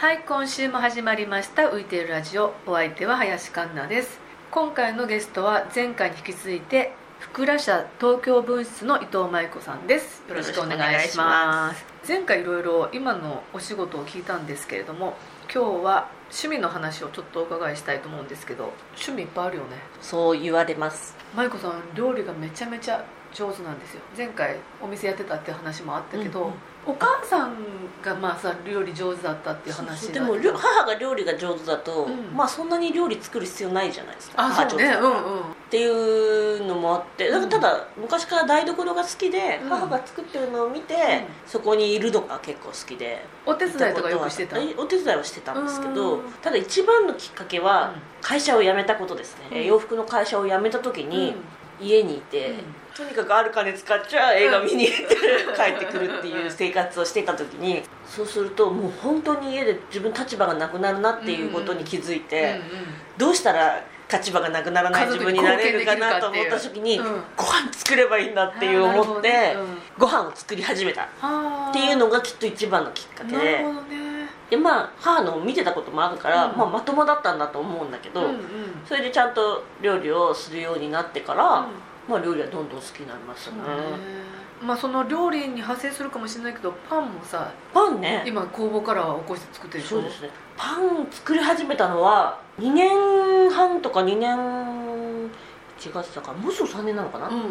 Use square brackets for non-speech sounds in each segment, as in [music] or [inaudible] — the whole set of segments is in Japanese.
はい今週も始まりました浮いているラジオ。お相手は林環奈です。今回のゲストは前回に引き続いて福良社東京分室の伊藤舞子さんです。よろしくお願いします。前回いろいろ今のお仕事を聞いたんですけれども今日は趣味の話をちょっとお伺いしたいと思うんですけど趣味いっぱいあるよね。そう言われます。舞子さん料理がめちゃめちゃ上手なんですよ。前回お店やってたっていう話もあったけど、うんうんお母さんがまあさ料理上手だったっていう話でも母が料理が上手だと、うん。まあそんなに料理作る必要ないじゃないですか。あ母そうね。うんうん。っていうのもあって。だからただ昔から台所が好きで、うん。母が作ってるのを見て、ん。そこにいるのが結構好きで。お手伝いとかよくしてたえお手伝いはしてたんですけどうん。ただ一番のきっかけはうん。会社を辞めたことですね、うん。洋服の会社を辞めた時に家にいて、うん。とにかくある金使っちゃ映画見に行って帰ってくるっていう生活をしてた時にそうするともう本当に家で自分立場がなくなるなっていうことに気づいて、うんどうしたら立場がなくならない自分になれるかなと思った時に、う。んご飯作ればいいんだっていう思って、うん。ご飯を作り始めたっはていうのがきっと一番のきっかけでなるほどねでまあ母のを見てたこともあるから、うん。まあ、まともだったんだと思うんだけど、うんうん。それでちゃんと料理をするようになってから、うん。まあ、料理はどんどん好きになりましたね、まあその料理に派生するかもしれないけどパンもさパンね。今工房からは起こして作ってるそうですね。パン作り始めたのは2年半とか2年違ってたからもうすぐ3年なのかな、うんうん。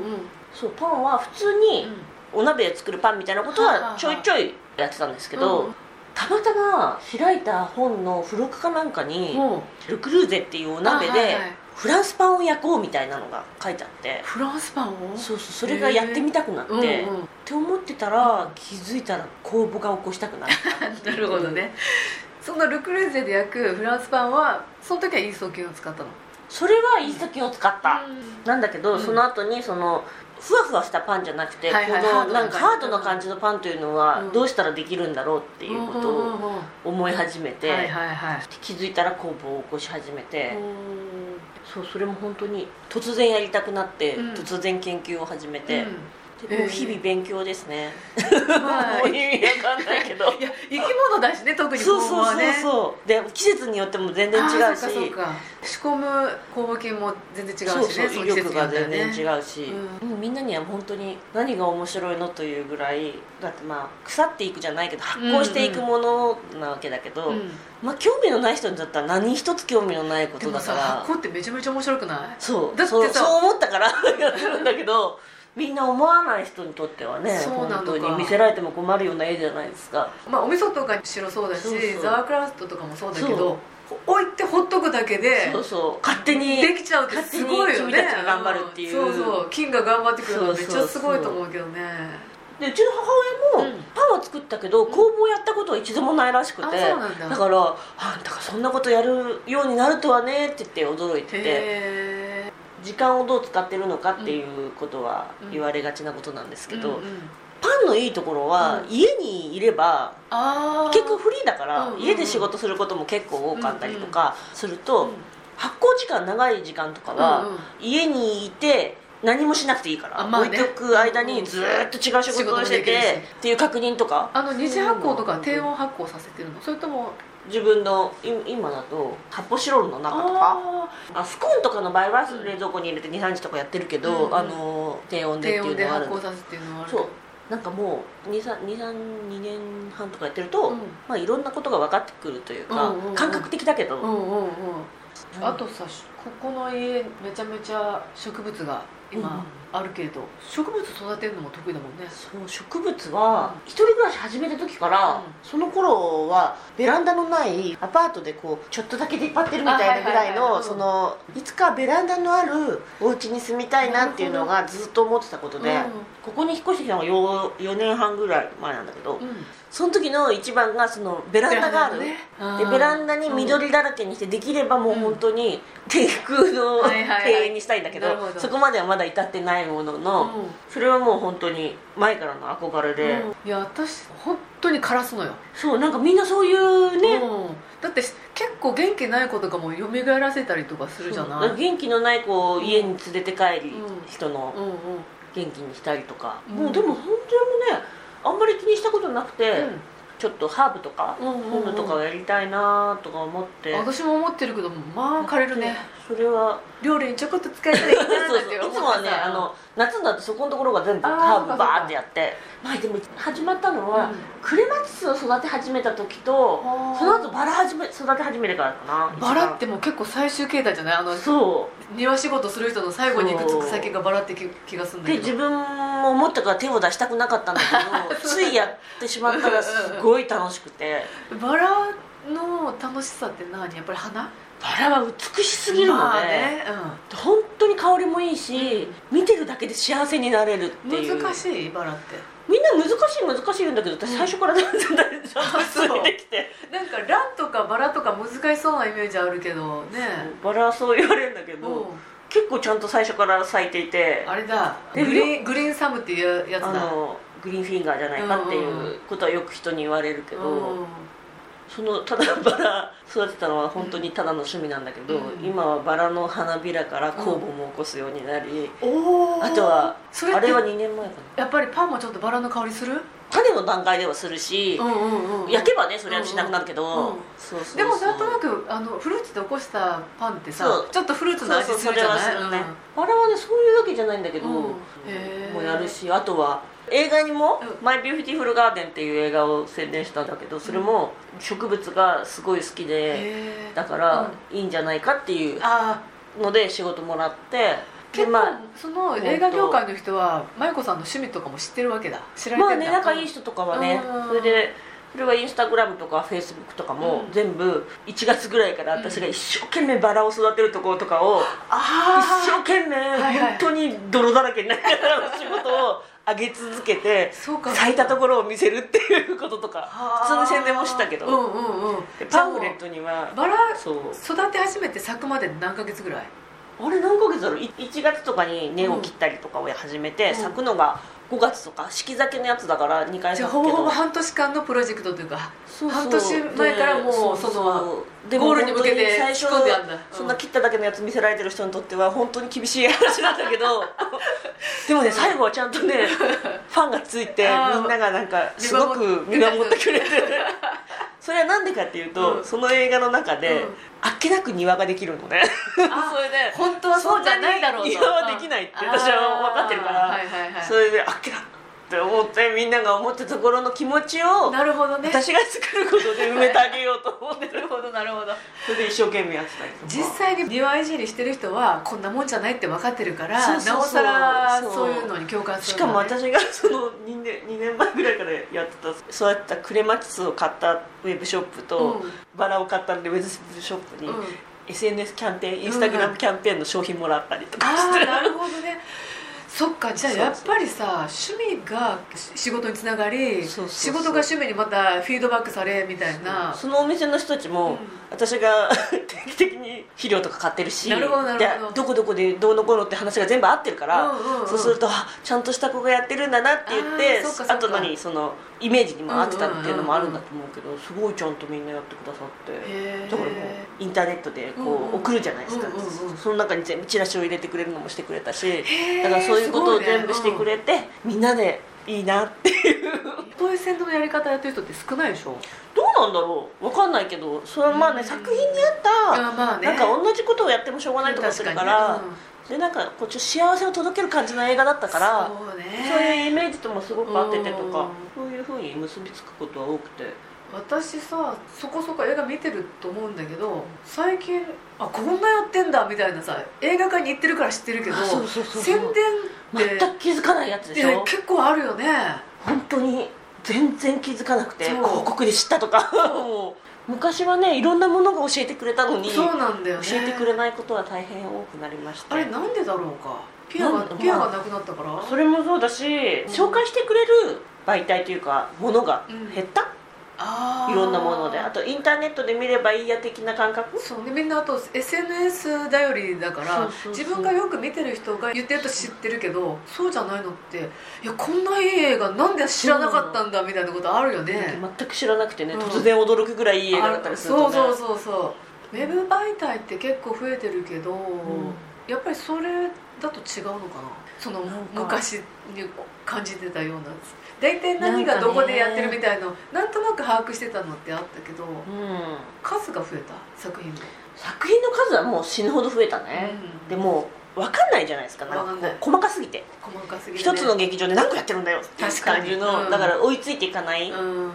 そうパンは普通にお鍋で作るパンみたいなことはちょいちょいやってたんですけど、うんたまたま開いた本の付録かなんかに、ルクルーゼっていうお鍋でフランスパンを焼こうみたいなのが書いてあって。フランスパンを？そうそうそれがやってみたくなって、うんうん。って思ってたら気づいたら公募が起こしたくなった [laughs] なるほどね。そのルクルーゼで焼くフランスパンはその時はイースト菌を使ったの？それはイースト菌を使った、なんだけど、うん。その後にそのふわふわしたパンじゃなくて、はいはいこのなんかハードな感じのパンというのはうん。どうしたらできるんだろうっていうことを思い始めて、気づいたら工房を起こし始めて、うんそうそれも本当に突然やりたくなって、うん。突然研究を始めて、もう日々勉強ですね、まあもう意味わかんないけど。いや生き物だしね特にそうそう工房はねそうそうで季節によっても全然違うし。仕込む酵母菌も全然違うしねそうそうの威力が全然う違うし、ううんみんなには本当に何が面白いのというぐらいだってまあ腐っていくじゃないけど発酵していくものなわけだけど、ん。まあ興味のない人にだったら何一つ興味のないことだから。発酵ってめちゃめちゃ面白くない？そう。だってさそうそう思ったから。やってるんだけどみんな思わない人にとってはねそうなのか。本当に見せられても困るような絵じゃないですか。まあお味噌とか白そうだしザワークラフトとかもそうだけど置いてほっとくだけでそうそう。勝手にできちゃうってすごいよね。頑張るっていう。うんそうそう。菌が頑張ってくるのめっちゃすごいと思うけどね。でうちの母親もうん。パンは作ったけど工房やったことは一度もないらしくてうなんだ。からあんたがそんなことやるようになるとはねって言って驚いてて。へ時間をどう使ってるのかっていうことはうん。言われがちなことなんですえけど、パンのいいところはうん。家にいればああ結構フリーだからうんうんうん。家で仕事することも結構多かったりとかすると、うん。発酵時間長い時間とかは、うんうん。家にいて何もしなくていいから、あまあね。置いておく間にずーっと違う仕事をしててっていう確認とか。あの二次発酵とかうん低温発酵させてるの？それとも自分のい今だと発泡スチロールの中とか。ああスコーンとかの場合は冷蔵庫に入れて23日とかやってるけど、うんうんあの低温ーでっていうのがある。んで発酵させてるのはある。そう。なんかもう232年半とかやってると、うん。まあ、いろんなことが分かってくるというか、うんうんうん。感覚的だけど、うんうんうんうんあとさここの家めちゃめちゃ植物がうん今あるけれど、植物育てるのも得意だもんね。そう植物は一人暮らし始めた時から、うん。その頃はベランダのないアパートでこうちょっとだけ出っ張ってるみたいなぐらいのそのいつかベランダのあるお家に住みたいなっていうのがずっと思ってたことで、うん。ここに引っ越してきたのがよ4年半ぐらい前なんだけど、うんその時の一番がそのベランダがある、ね。でベランダに緑だらけにしてできればもう本当に低空の庭園にしたいんだけどそこまではまだ至ってないものの、うん。それはもう本当に前からの憧れで、うん。いや私本当に枯らすのよ、そうなんかみんなそういうね、うん。だって結構元気ない子とかも蘇らせたりとかするじゃない？元気のない子を家に連れて帰り、うん。人の元気にしたりとか、うん。もうでも本当にねあんまり気にしたことなくて、ちょっとハーブとか、うんうんうんそういうのとかをやりたいなとか思って。私も思ってるけどまあ枯れるねそれは。料理にちょこっと使いたいなそうそうなっていつもはねさあの夏になってそこのところが全部ハーブバーってやって。まあでも始まったのは、うん。クレマチスを育て始めた時とその後バラ始め育て始めてからかなバラってもう結構最終形態じゃない？あのそ庭仕事する人の最後にくっつく先がバラって気気がするんだけど。うで自分も思ったから手を出したくなかったんだけど [laughs] ついやってしまったらすごい楽しくて。バラの楽しさって何？やっぱり花？バラは美しすぎるので、まあね、本当に香りもいいし、見てるだけで幸せになれるってうん、いう。難しいバラって。みんな難しい難しいんだけど私最初から全然ちゃん。とついてきて、なんかランとかバラとか難しそうなイメージあるけどね。バラはそう言われるんだけど、うん。結構ちゃんと最初から咲いていて。あれだ。グでリーングリーンサムっていうやつだ。あのグリーンフィンガーじゃないかっていうことはよく人に言われるけど、うんそのただバラ育てたのは本当にただの趣味なんだけど、うん今はバラの花びらから酵母も起こすようになり、おー。あとはあれは2年前かな。やっぱりパンもちょっとバラの香りする？種の段階ではするし、んうんうん焼けばねそれはしなくなるけど、でもなんとなくあのフルーツで起こしたパンってさちょっとフルーツの味するじゃない？そうそうそれはするね、あれはねそういうわけじゃないんだけど、うん。へーもうやるしあとは映画にもうん「マイ・ビューティフル・ガーデン」っていう映画を宣伝したんだけどそれも植物がすごい好きでだからいいんじゃないかっていうあので仕事もらってー結構、でまあその映画業界の人は麻衣子さんの趣味とかも知ってるわけだ。知られてまあんだ。ね仲いい人とかはねうん。それでそれはインスタグラムとかフェイスブックとかもうん。全部1月ぐらいから私が一生懸命バラを育てるところとかをあ一生懸命本当に泥だらけになりながらの仕事を上げ続けてそうか。咲いたところを見せるっていうこととか普通に宣伝もしたけど、うんうんうん。でパンフレットにはバラ育て始めて咲くまで何ヶ月ぐらい？あれ何ヶ月だろう？い1月とかに根を切ったりとかを始めて、うん。咲くのが5月とか四季咲きのやつだから2回ほぼほぼ半年間のプロジェクトというか半年前からもうでそのゴールに向けて最初そんな切っただけのやつ見せられてる人にとっては本当に厳しい話なんだけど。[laughs] でもね最後はちゃんとねファンがついて [laughs] みんながなんかすごく見守ってくれてそれはなんでかっていうと、うん。その映画の中で、うん。あっけなく庭ができるのね。あそれで [laughs] 本当はそうじゃないだろうと。庭はできないって私は分かってるからあーはいはいはい。それであっけなって思ってみんなが思ってたところの気持ちをなるほどね。私が作ることで埋めてあげようと思ってなるほどなるほど。それで一生懸命やってたりとか。実際に庭いじりしてる人はこんなもんじゃないって分かってるからなおさらそういうのに共感すしかるんだねも私がその2年 ,2 年前ぐらいからやってたそうやったクレマチスを買ったウェブショップと、うん。バラを買ったウェブショップに、うん。SNS キャンペーンインスタグラムキャンペーンの商品もらったりとかして、ああなるほどねそっかじゃあやっぱりさ趣味が仕事につながり仕事が趣味にまたフィードバックされみたいな。そのお店の人たちも、うん。私が [laughs] 定期的に肥料とか買ってるしなるほどなるほど。でどこどこでどうのこうのって話が全部合ってるから、うんうんうん。そうするとあちゃんとした子がやってるんだなって言ってあと何そのイメージにも合ってたっていうのもあるんだと思うけどすごいちゃんとみんなやってくださって。だからもうインターネットでこう、送るじゃないですか、その中に全部チラシを入れてくれるのもしてくれたしーだからそういうことを全部してくれて、みんなでいいなっていう。こういうのやり方やってる人って少ないでしょ？どうなんだろう？わかんないけどそれはまあね、うん。作品に合ったなんか同じことをやってもしょうがないと思ってるから、でなんかこっち幸せを届ける感じの映画だったからそうね。そういうイメージともすごく合っててとかふうに結びつくことは多くて？私さそこそこ映画見てると思うんだけど最近あこんなやってんだみたいなさ映画館に行ってるから知ってるけど宣伝って全く気づかないやつでしょ？結構あるよね。本当に全然気づかなくて広告で知ったとか。[laughs] 昔はねいろんなものが教えてくれたのにそうなんだよね。教えてくれないことは大変多くなりまして。あれなんでだろうか？ピアがピアがなくなったから？それもそうだし、紹介してくれる媒体というかものが減った、いろんなもので。あとインターネットで見ればいいや的な感覚？そう。ねみんなあと SNS 頼りだから自分がよく見てる人が言ってると知ってるけどそうじゃないのっていやこんないい映画なんで知らなかったんだみたいなことあるよね。全く知らなくてね、うん。突然驚くぐらいいい映画だったりする。と、ね、そうそうそう。そうウェブ媒体って結構増えてるけど、やっぱりそれだと違うのかな？その昔に感じてたような大体何がどこでやってるみたいのなんとなく把握してたのってあったけどうん。数が増えた？作品の。作品の数はもう死ぬほど増えたね、うん。でも分かんないじゃないですか。なんかわかんない。こう細かすぎて。細かすぎて、一つの劇場で何個やってるんだよってに。感じの、うん。だから追いついていかない、うん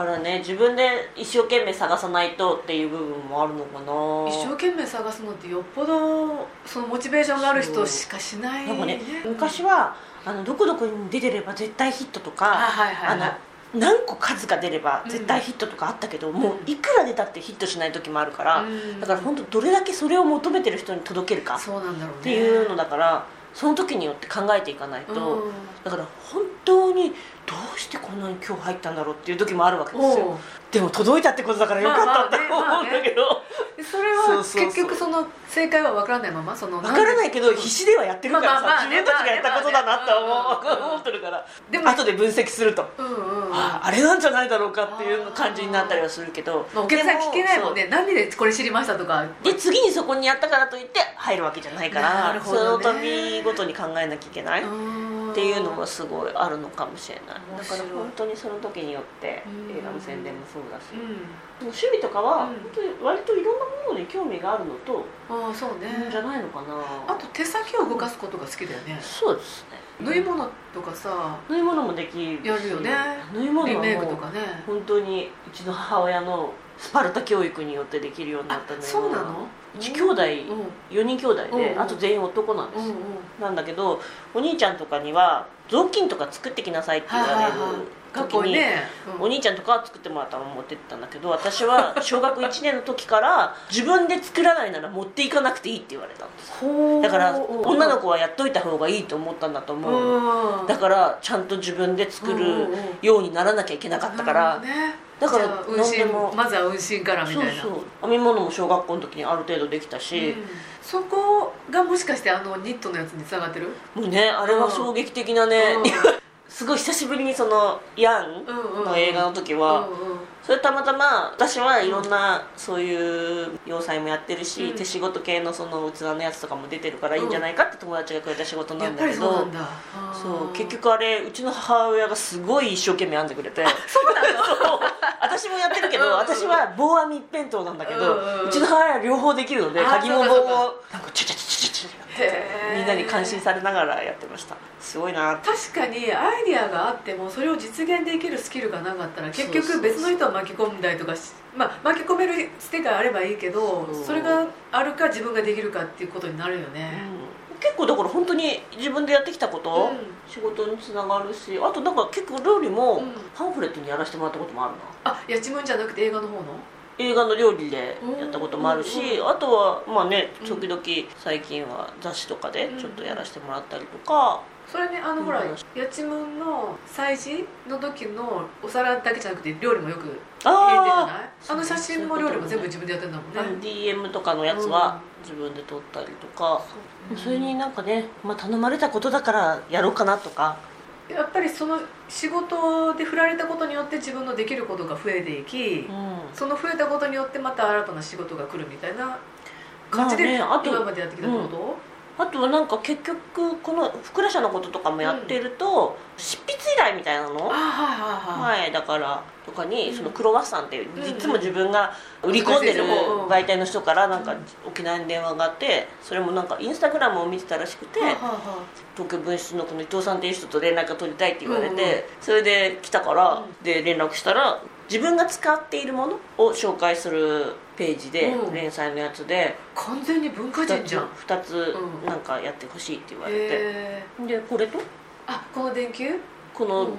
からね自分で一生懸命探さないとっていう部分もあるのかな。一生懸命探すのってよっぽどそのモチベーションがある人しかしないなんかね昔はあのどこどこに出てれば絶対ヒットとあかはいはいはいあの何個数が出れば絶対ヒットとかあったけど、もういくら出たってヒットしない時もあるから、うん。だから本当どれだけそれを求めてる人に届けるかっていうのだからその時によって考えていかないと、うん。だから本当にどうしてこんなに今日入ったんだろうっていう時もあるわけですよ。でも届いたってことだからよかったって思うんだけど、でそれは結局その正解は分からないままその分からないけど必死ではやってるからさ、自分たちがやったことだなって思ってるからでも後で分析すると、ああれなんじゃないだろうかっていう感じになったりはするけど。まあお客さん聞けないもんでね何でこれ知りましたとか。で次にそこにやったからといって入るわけじゃないかなら、その度ごとに考えなきゃいけない、っっていうのがすごいあるのかもしれないだから本当にその時によってうん映画の宣伝もそうだし、うん。趣味とかはうん。本当に割といろんなものに興味があるのと、ああそうね。じゃないのかな。あと手先を動かすことが好きだよね。そうですね。縫い物とかさ縫い物もできるしやるよね。縫い物リメイクとかね。本当にうちの母親のスパルタ教育によってできるようになったのよ。そうなの？兄弟うん。4人兄弟であと全員男なんです。なんだけどお兄ちゃんとかには雑巾とか作ってきなさいって言われる時にお兄ちゃんとかは作ってもらったのを持ってったんだけど私は小学1年の時から自分で作らないなら持っていかなくていいって言われたんです。だからうん。女の子はやっといた方がいいと思ったんだと思う。うん。だからちゃんと自分で作るようにならなきゃいけなかったからだから運何でも。針まずは運針からみたいな。そうそう。編み物も小学校の時にある程度できたし、うん。そこがもしかしてあのニットのやつにつながってる？もうねあれは衝撃的なね、うんすごい久しぶりにそのヤンの映画の時は、それたまたま私はいろんなそういう洋裁もやってるし、うん。手仕事系のその器のやつとかも出てるからいいんじゃないかって友達がくれた仕事なんだけどりそう結局あれうちの母親がすごい一生懸命編んでくれてそうなの？[laughs] 私もやってるけど、私は棒編み一辺倒なんだけど、うちの母親は両方できるので鍵も棒をなんかチャチャチャみんなに感心されながらやってました。すごいな。確かにアイディアがあってもそれを実現できるスキルがなかったら結局別の人を巻き込んだりとかし、まあ、巻き込めるステッカーあればいいけどそれがあるか自分ができるかっていうことになるよね、うん。結構だから本当に自分でやってきたこと、うん。仕事につながるしあとなんか結構料理もうん。パンフレットにやらせてもらったこともあるな。あやちむんじゃなくて映画の方の？映画の料理でやったこともあるし、うんあとはまあねうん時々最近は雑誌とかでちょっとやらせてもらったりとか、それねあのほらうん。やちむんの祭事の時のお皿だけじゃなくて料理もよく入れてるじゃあない？あの写真も料理も全部自分でやってるんだもんあのね DM とかのやつは自分で撮ったりとか、それになんかね、まあ、頼まれたことだからやろうかなとかやっぱりその仕事で振られたことによって自分のできることが増えていき、うん。その増えたことによってまた新たな仕事が来るみたいな感じで、今までやってきたってこと、あとはなんか結局この福良社のこととかもやってると、執筆依頼みたいなの？あはいはいはい、前だからとかにうんそのクロワッサンっていつも自分が売り込んでるうん媒体の人からなんか沖縄に電話があってそれもなんかインスタグラムを見てたらしくて東京分室のこの伊藤さんっていう人と連絡が取りたいって言われて、うんうん。それで来たから、うん。で連絡したら自分が使っているものを紹介するページで、うん。連載のやつで。い完全に文化人2つじゃん。2つうん。なんかやってほしいって言われて、へえでこれと？あこの電球？この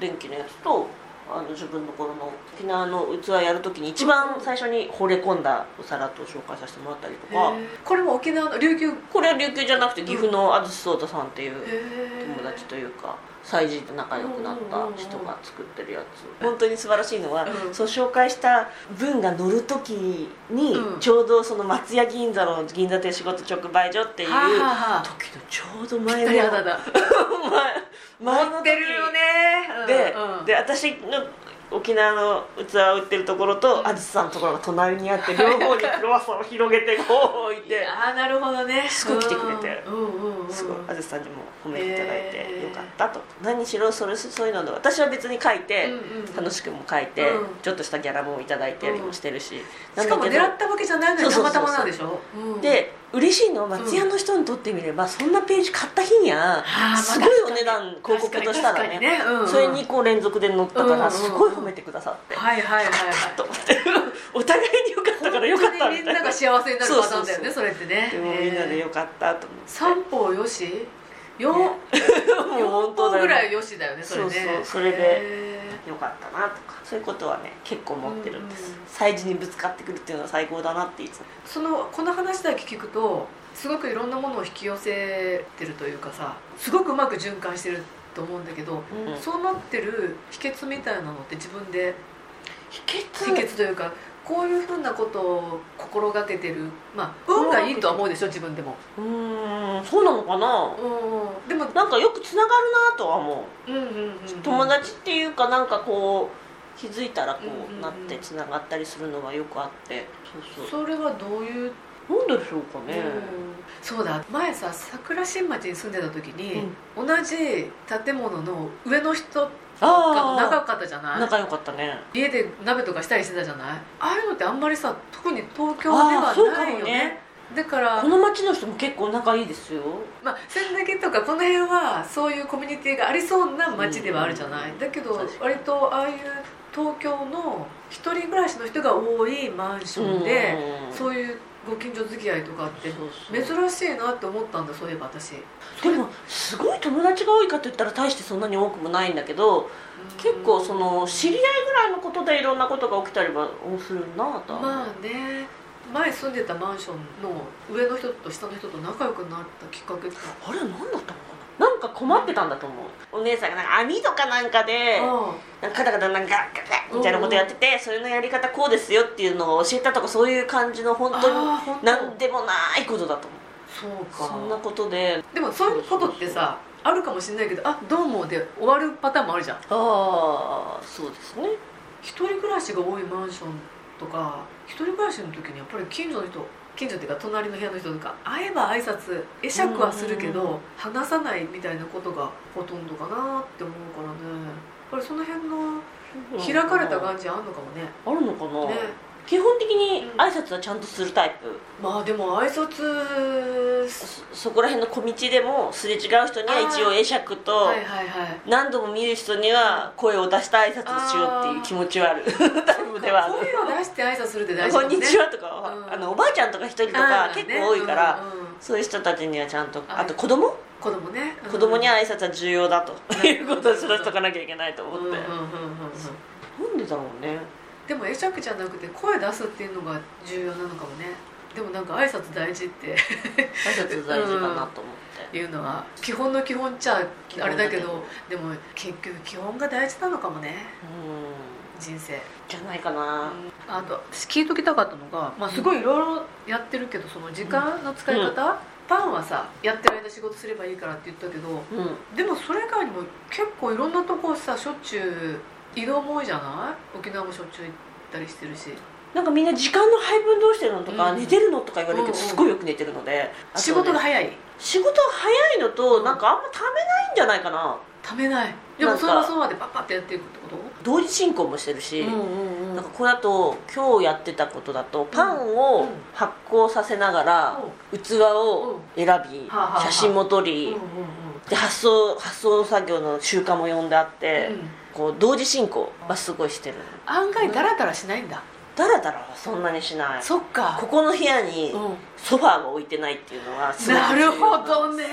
電気のやつとあの自分の頃の沖縄の器やるときに一番最初に惚れ込んだお皿と紹介させてもらったりとか、これも沖縄の琉球？へこれは琉球じゃなくて岐阜の安土聡太さんっていうえ友達というか祭事と仲良くなった人が作ってるやつ。本当に素晴らしいのは、うん。そう紹介した文が乗る時に、うん。ちょうどその松屋銀座の銀座亭仕事直売所っていう時のちょうど前の持ってるよね。うんで,、うんで私の沖縄の器を売ってるところとあずさんのところが隣にあって両方にクロワッサンを広げてこう置いてああなるほどね。すごい来てくれて。うんうんうんすごい。あずさんにも褒めていただいてえー。よかったと、何しろそれそういうので私は別に書いて、うんうん楽しくも書いて、うん。ちょっとしたギャラもいただいたりもしてるし、しかも狙ったわけじゃないのにたまたまなんでしょ？うん。で嬉しいのは松屋の人にとってみれば、そんなページ買った日にはあーすごいお値段広告としたらねそれにこう連続で載ったからすごい褒めてくださって、はいはいはいはい。と思ってお互いによかったからよかったみんなが幸せになるパターンだよねそれってね。でもみんなでよかったと思って。三方よし？よ？もう4方本ぐらいよしだよねそれね。そうそうそれでへよかったなとかそういうことはね結構持ってるんです、催事にぶつかってくるっていうのは最高だなっていつも。ーそのこの話だけ聞くとすごくいろんなものを引き寄せてるというかさすごくうまく循環してると思うんだけど、うん。そうなってる秘訣みたいなのって自分で秘訣？秘訣というかこういうふうなことを心がけてる。まあ運がいいとは思うでしょ自分でも、うーん。そうなのかな。うん、でもなんかよくつながるなとは思う。うんうんうんうん。友達っていうかなんかこう気づいたらこうんうんううん。なってつながったりするのがよくあって。そうそう。それはどういう、なんでしょうかね、うん。そうだ。前さ桜新町に住んでた時に、同じ建物の上の人があ仲良あかったじゃない？仲良かったね。家で鍋とかしたりしてたじゃない？ああいうのってあんまりさ特に東京ではないよね。もね。だからこの町の人も結構仲いいですよ。まあ、千駄木とかこの辺はそういうコミュニティがありそうな街ではあるじゃない、うんだけど割とああいう東京の一人暮らしの人が多いマンションで、うん。そういうご近所付き合いとかって珍しいなって思ったんだそういえば私。でもすごい友達が多いかといったら大してそんなに多くもないんだけど結構その知り合いぐらいのことでいろんなことが起きたりはするなとまあね。前住んでたマンションの上の人と下の人と仲良くなったきっかけって。あれは何だったの？かななんか困ってたんだと思う。お姉さんがなんか網とかなんかであなんかカタカタなんかガッガッガッみたいなことやっててそれのやり方こうですよっていうのを教えたとかそういう感じの本あ当にあ本当。なんでもないことだと思う。そうか。そんなことで。でもそういうことってさあるかもしれないけどあどうもで終わるパターンもあるじゃん。ああそうですね。一人暮らしが多いマンションとか一人暮らしの時にやっぱり近所の人近所っていうか隣の部屋の人とか会えば挨拶会釈はするけど話さないみたいなことがほとんどかなって思うからね。やっぱりその辺の開かれた感じあんのかもね。あるのかな、ね基本的に挨拶はちゃんとするタイプ、まあでも挨拶そそこら辺の小道でもすれ違う人には一応会釈と、何度も見る人には声を出して挨拶をしようっていう気持ちはある。タイプではある。声を出して挨拶するって大事こんにちはとかは、うん。あのおばあちゃんとか一人とか結構多いから、そういう人たちにはちゃんとああと子供？子供ね、うん。子供には挨拶は重要だということを知らせとかなきゃいけないと思って、うんうんうんうんうん。なんでだろうねでも会釈じゃなくて声出すっていうのが重要なのかもね。でもなんか挨拶大事って。挨拶大事かなと思って、いうのは基本の基本っちゃあれだけどでも結局基本が大事なのかもね。うん。人生。じゃないかな、あと私聞いときたかったのが、まあ、すごいいろいろやってるけどその時間の使い方、パンはさやってる間仕事すればいいからって言ったけどうん。でもそれ以外にも結構いろんなとこさしょっちゅう移動も多いじゃない？沖縄もしょっちゅう行ったりしてるし。なんかみんな時間の配分どうしてるのとか、うん寝てるのとか言われるけどうんうんすごいよく寝てるので、あとね仕事が早い。仕事が早いのと、うん。なんかあんまためないんじゃないかな。ためない。でもそれはそのまでパッパッてやっていくってこ同時進行もしてるし、んうんなんかこれだと今日やってたことだとパンを発酵させながら器を選びはあはあはあ写真も撮うんりで発送発送作業の習慣も呼んであってうんこう同時進行はすごいしてる案外ダラダラしないんだ。だらだらはそんなにしない。そっか。ここの部屋にうん。ソファーが置いてないっていうのはすごくなるほどね。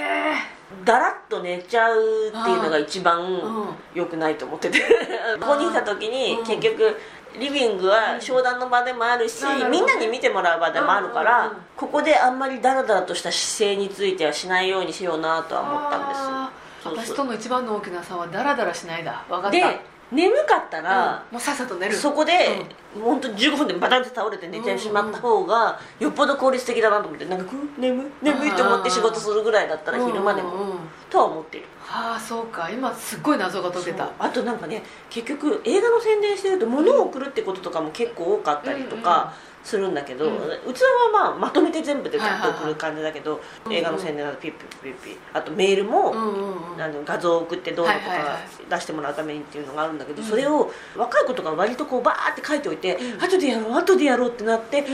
だらっと寝ちゃうっていうのが一番うん。良くないと思ってて。[laughs] ここにいた時にうん。結局リビングは商談の場でもあるし、なるほどみんなに見てもらう場でもあるから、うんうんうん。ここであんまりダラダラとした姿勢についてはしないようにしようなとは思ったんです。あーそうそう私との一番の大きな差はダラダラしないだ。分かった。で眠かったら、もうさっさと寝る。そこで、もう本当に15分でバタンって倒れて寝てしまった方が、よっぽど効率的だなと思ってなんかう眠眠いと思って仕事するぐらいだったら昼間でも、うんうんうん。とは思ってる。はあそうか。今すっごい謎が解けた。あとなんかね結局映画の宣伝してると物を送るってこととかも結構多かったりとかするんだけど、うん。器はまあまとめて全部でガッと送る感じだけど、いはい。映画の宣伝だとピッピッピッピッあとメールも、うんうんうんあの画像を送ってどうのとかはいはいはい出してもらうためにっていうのがあるんだけど、うんそれを若い子とか割とこうバーって書いておいて、うん後でやろう後でやろうってなって、うん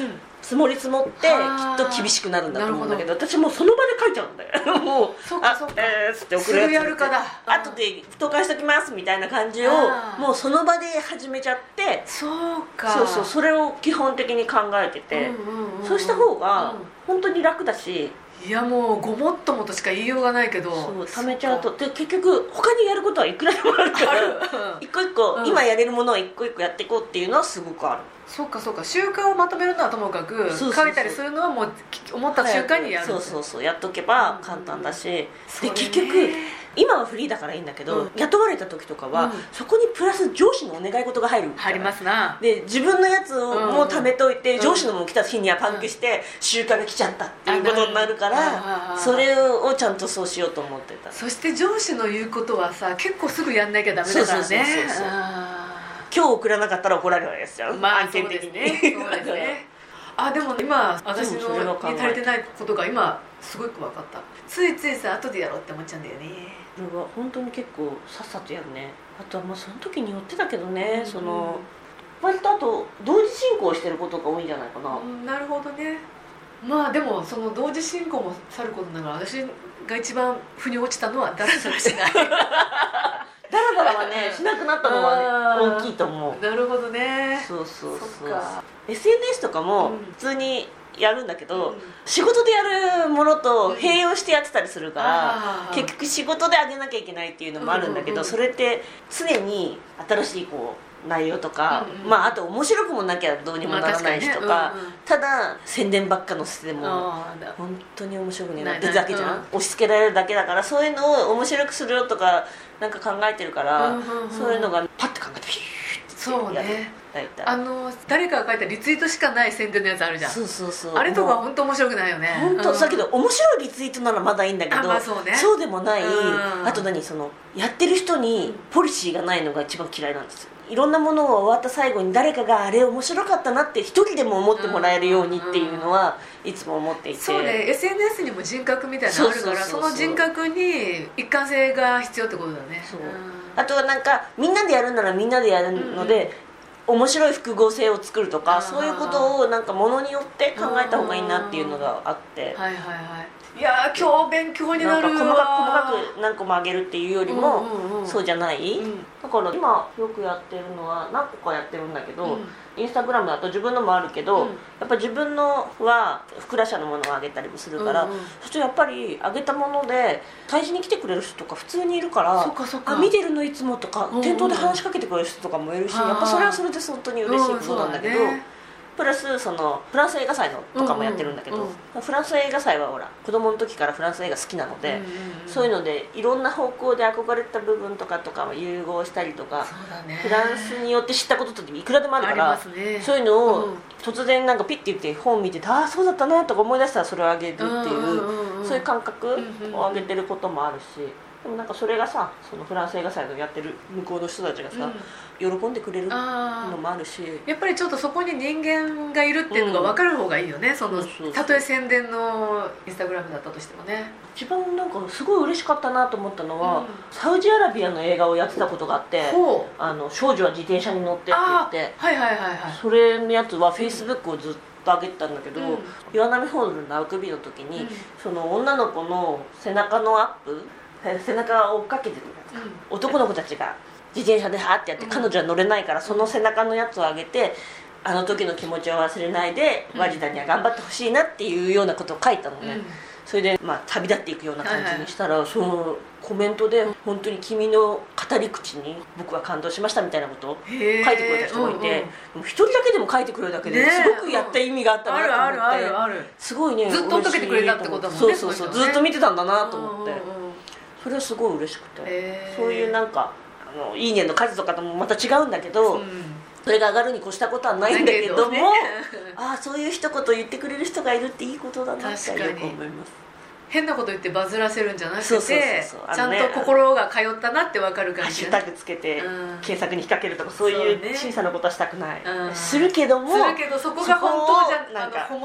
積もり積もってきはあっと厳しくなるんだと思うんだけどな私もうその場で書いちゃうんだよ。もうあそっかそっか。えーっつって送るやるかだ後で投函しときますみたいな感じをもうその場で始めちゃって。そうか。そうそうそれを基本的に考えてて、そうした方がうん。本当に楽だし、いやもうごもっともとしか言いようがないけど。そう貯めちゃうと。で結局他にやることはいくらでもあるかあらる [laughs] 一個一個、うん今やれるものを一個一個やっていこうっていうのはすごくあるそうかそうか習慣をまとめるのはともかく書いたりするのはもう思った瞬間にやる。そうそうそう。やっとけば簡単だし、それね。で結局今はフリーだからいいんだけど、うん。雇われた時とかは、うん。そこにプラス上司のお願い事が入る入りますな。で自分のやつをうん。もう貯めといて、うん。上司のも来た日にはパンクして集荷が来ちゃったっていうことになるからそれをちゃんとそうしようと思ってた。そして上司の言うことはさ結構すぐやんなきゃダメだからね。そうそうそうそうあ今日送らなかったら怒られるわけですよ、ーまあ案件的に。ね。そうですね。[laughs] あでも今私のに足りてないことが今すごく分かった。ついついさ後でやろうって思っちゃうんだよね。これは本当に結構さっさとやるね。あとはまあその時によってだけどね、その割とあと同時進行してることが多いんじゃないかな、うんなるほどね。まあでもその同時進行もさることながら私が一番腑に落ちたのはダラダラしない [laughs] だらだらはねしなくなったのはね大きいと思う。なるほどね。そうそうそそう。SNS とかもうん。普通にやるんだけど、うん。仕事でやるものと併用してやってたりするから、あー。結局仕事で上げなきゃいけないっていうのもあるんだけど、うんうんうん。それって常に新しいこう内容とか、うんうん。まああと面白くもなきゃどうにもならないしとか,、まあ確かにね。うんうん。ただ宣伝ばっか載せても本当に面白くなな。いってだけじゃん、ない押し付けられるだけだからそういうのを面白くするよとかなんか考えてるから、うんうんうん。そういうのがパッて考えてピューってやる。そうね。あの誰かが書いたリツイートしかない宣伝のやつあるじゃん。そうそうそう。あれとか本当面白くないよね。本当、うん。だけど面白いリツイートならまだいいんだけどあまあそうね。でもない、うん。あと何そのやってる人にポリシーがないのが一番嫌いなんですよいろんなものを終わった最後に誰かがあれ面白かったなって一人でも思ってもらえるようにっていうのはいつも思っていて。そうね。SNS にも人格みたいなのあるからその人格に一貫性が必要ってことだね。そう。うん。あとはなんかみんなでやるならみんなでやるので、面白い複合性を作るとかそういうことをなん。かものによって考えた方がいいなっていうのがあってはいはいはいいやー今日勉強にななんるかわ細かく細かく何個も上げるっていうよりも、そうじゃない、うん。だから今よくやってるのは何個かやってるんだけど、うん。インスタグラムだと自分のもあるけど、うん。やっぱ自分のは福良社のものをあげたりもするから、うんうんそしてやっぱりあげたもので催事に来てくれる人とか普通にいるからそっかそっか。あ見てるのいつもとか、うんうん。店頭で話しかけてくれる人とかもいるし、やっぱそれはそれで本当に嬉しい。ことなんだけど、プラスそのフランス映画祭のとかもやってるんだけど、うんうんフランス映画祭はほら子供の時からフランス映画好きなので、うんうんうんそういうのでいろんな方向で憧れた部分とかとかを融合したりとかフランスによって知ったことっていくらでもあるからね。そういうのをうん。突然なんかピッて言って本見ててああそうだったなとか思い出したらそれをあげるっていう,、うんうんうんそういう感覚うんうんをあげてることもあるし。でもなんかそれがさそのフランス映画祭のやってる向こうの人たちがさ、喜んでくれるあのもあるし。ーやっぱりちょっとそこに人間がいるっていうのが分かる方がいいよね、そのたとえ宣伝のインスタグラムだったとしてもね。一番なんかすごい嬉しかったなと思ったのは、うん。サウジアラビアの映画をやってたことがあってほう「あの少女は自転車に乗って」って言あってあはいはいはいはい。それのやつはフェイスブックをずっと上げてたんだけど、うん。岩波ホールのあくびの時に、うん。その女の子の背中のアップえ背中を追っかけてるじゃないですか、男の子たちが自転車でハーってやって、うん。彼女は乗れないからその背中のやつを上げてあの時の気持ちを忘れないで、うん。ワジダには頑張ってほしいなっていうようなことを書いたのね、うん。それで、まあ、旅立っていくような感じにしたら、そのコメントで本当に君の語り口に僕は感動しましたみたいなことを書いてくれた人がいて、うんうん。もう一人だけでも書いてくれるだけですごくやった意味があったなと思って、あるあるあるあるすごいねずっと追っかけてくれたってことだもんねそうそうそう。ずっと見てたんだなと思って、うんうんうんそれはすごい嬉しくて、へー。そういうなんかのいいねの数とかともまた違うんだけど、うん。それが上がるに越したことはないんだけどもね。[laughs] [laughs] ああそういう一言言ってくれる人がいるっていいことだなってよく思います。変なこと言ってバズらせるんじゃなくてそうそうそうそう。あちゃんと心が通ったなって分かるハッシュ感じねタグつけてうん。検索に引っ掛けるとかそういそう小さなことはしたくない、うん。するけどもするけどそこが本当じゃなんかあの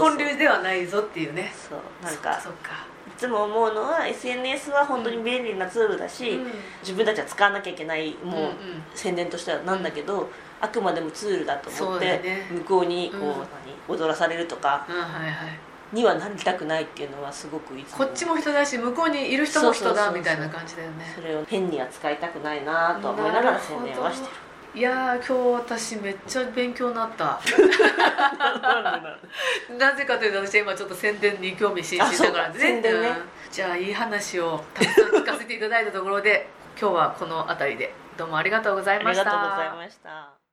本流ではないぞっていうね。そうなんかそっかいつも思うのは SNS は本当に便利なツールだし、うん。自分たちは使わなきゃいけないもう、うんうん。宣伝としてはなんだけど、あくまでもツールだと思って、ね。向こうにこう、うん。何踊らされるとかうんはいはい。にはなりたくないっていうのはすごくいつも。こっちも人だし向こうにいる人も人だみたいな感じだよね。それを変には使いたくないなとは思いながら宣伝はしてるいやー今日私めっちゃ勉強になった。なぜかというと私は今ちょっと宣伝に興味津々だからあそうか。宣伝ね。うん。じゃあいい話をたくさん聞かせていただいたところで今日はこの辺りで。どうもありがとうございあました。りがとうございました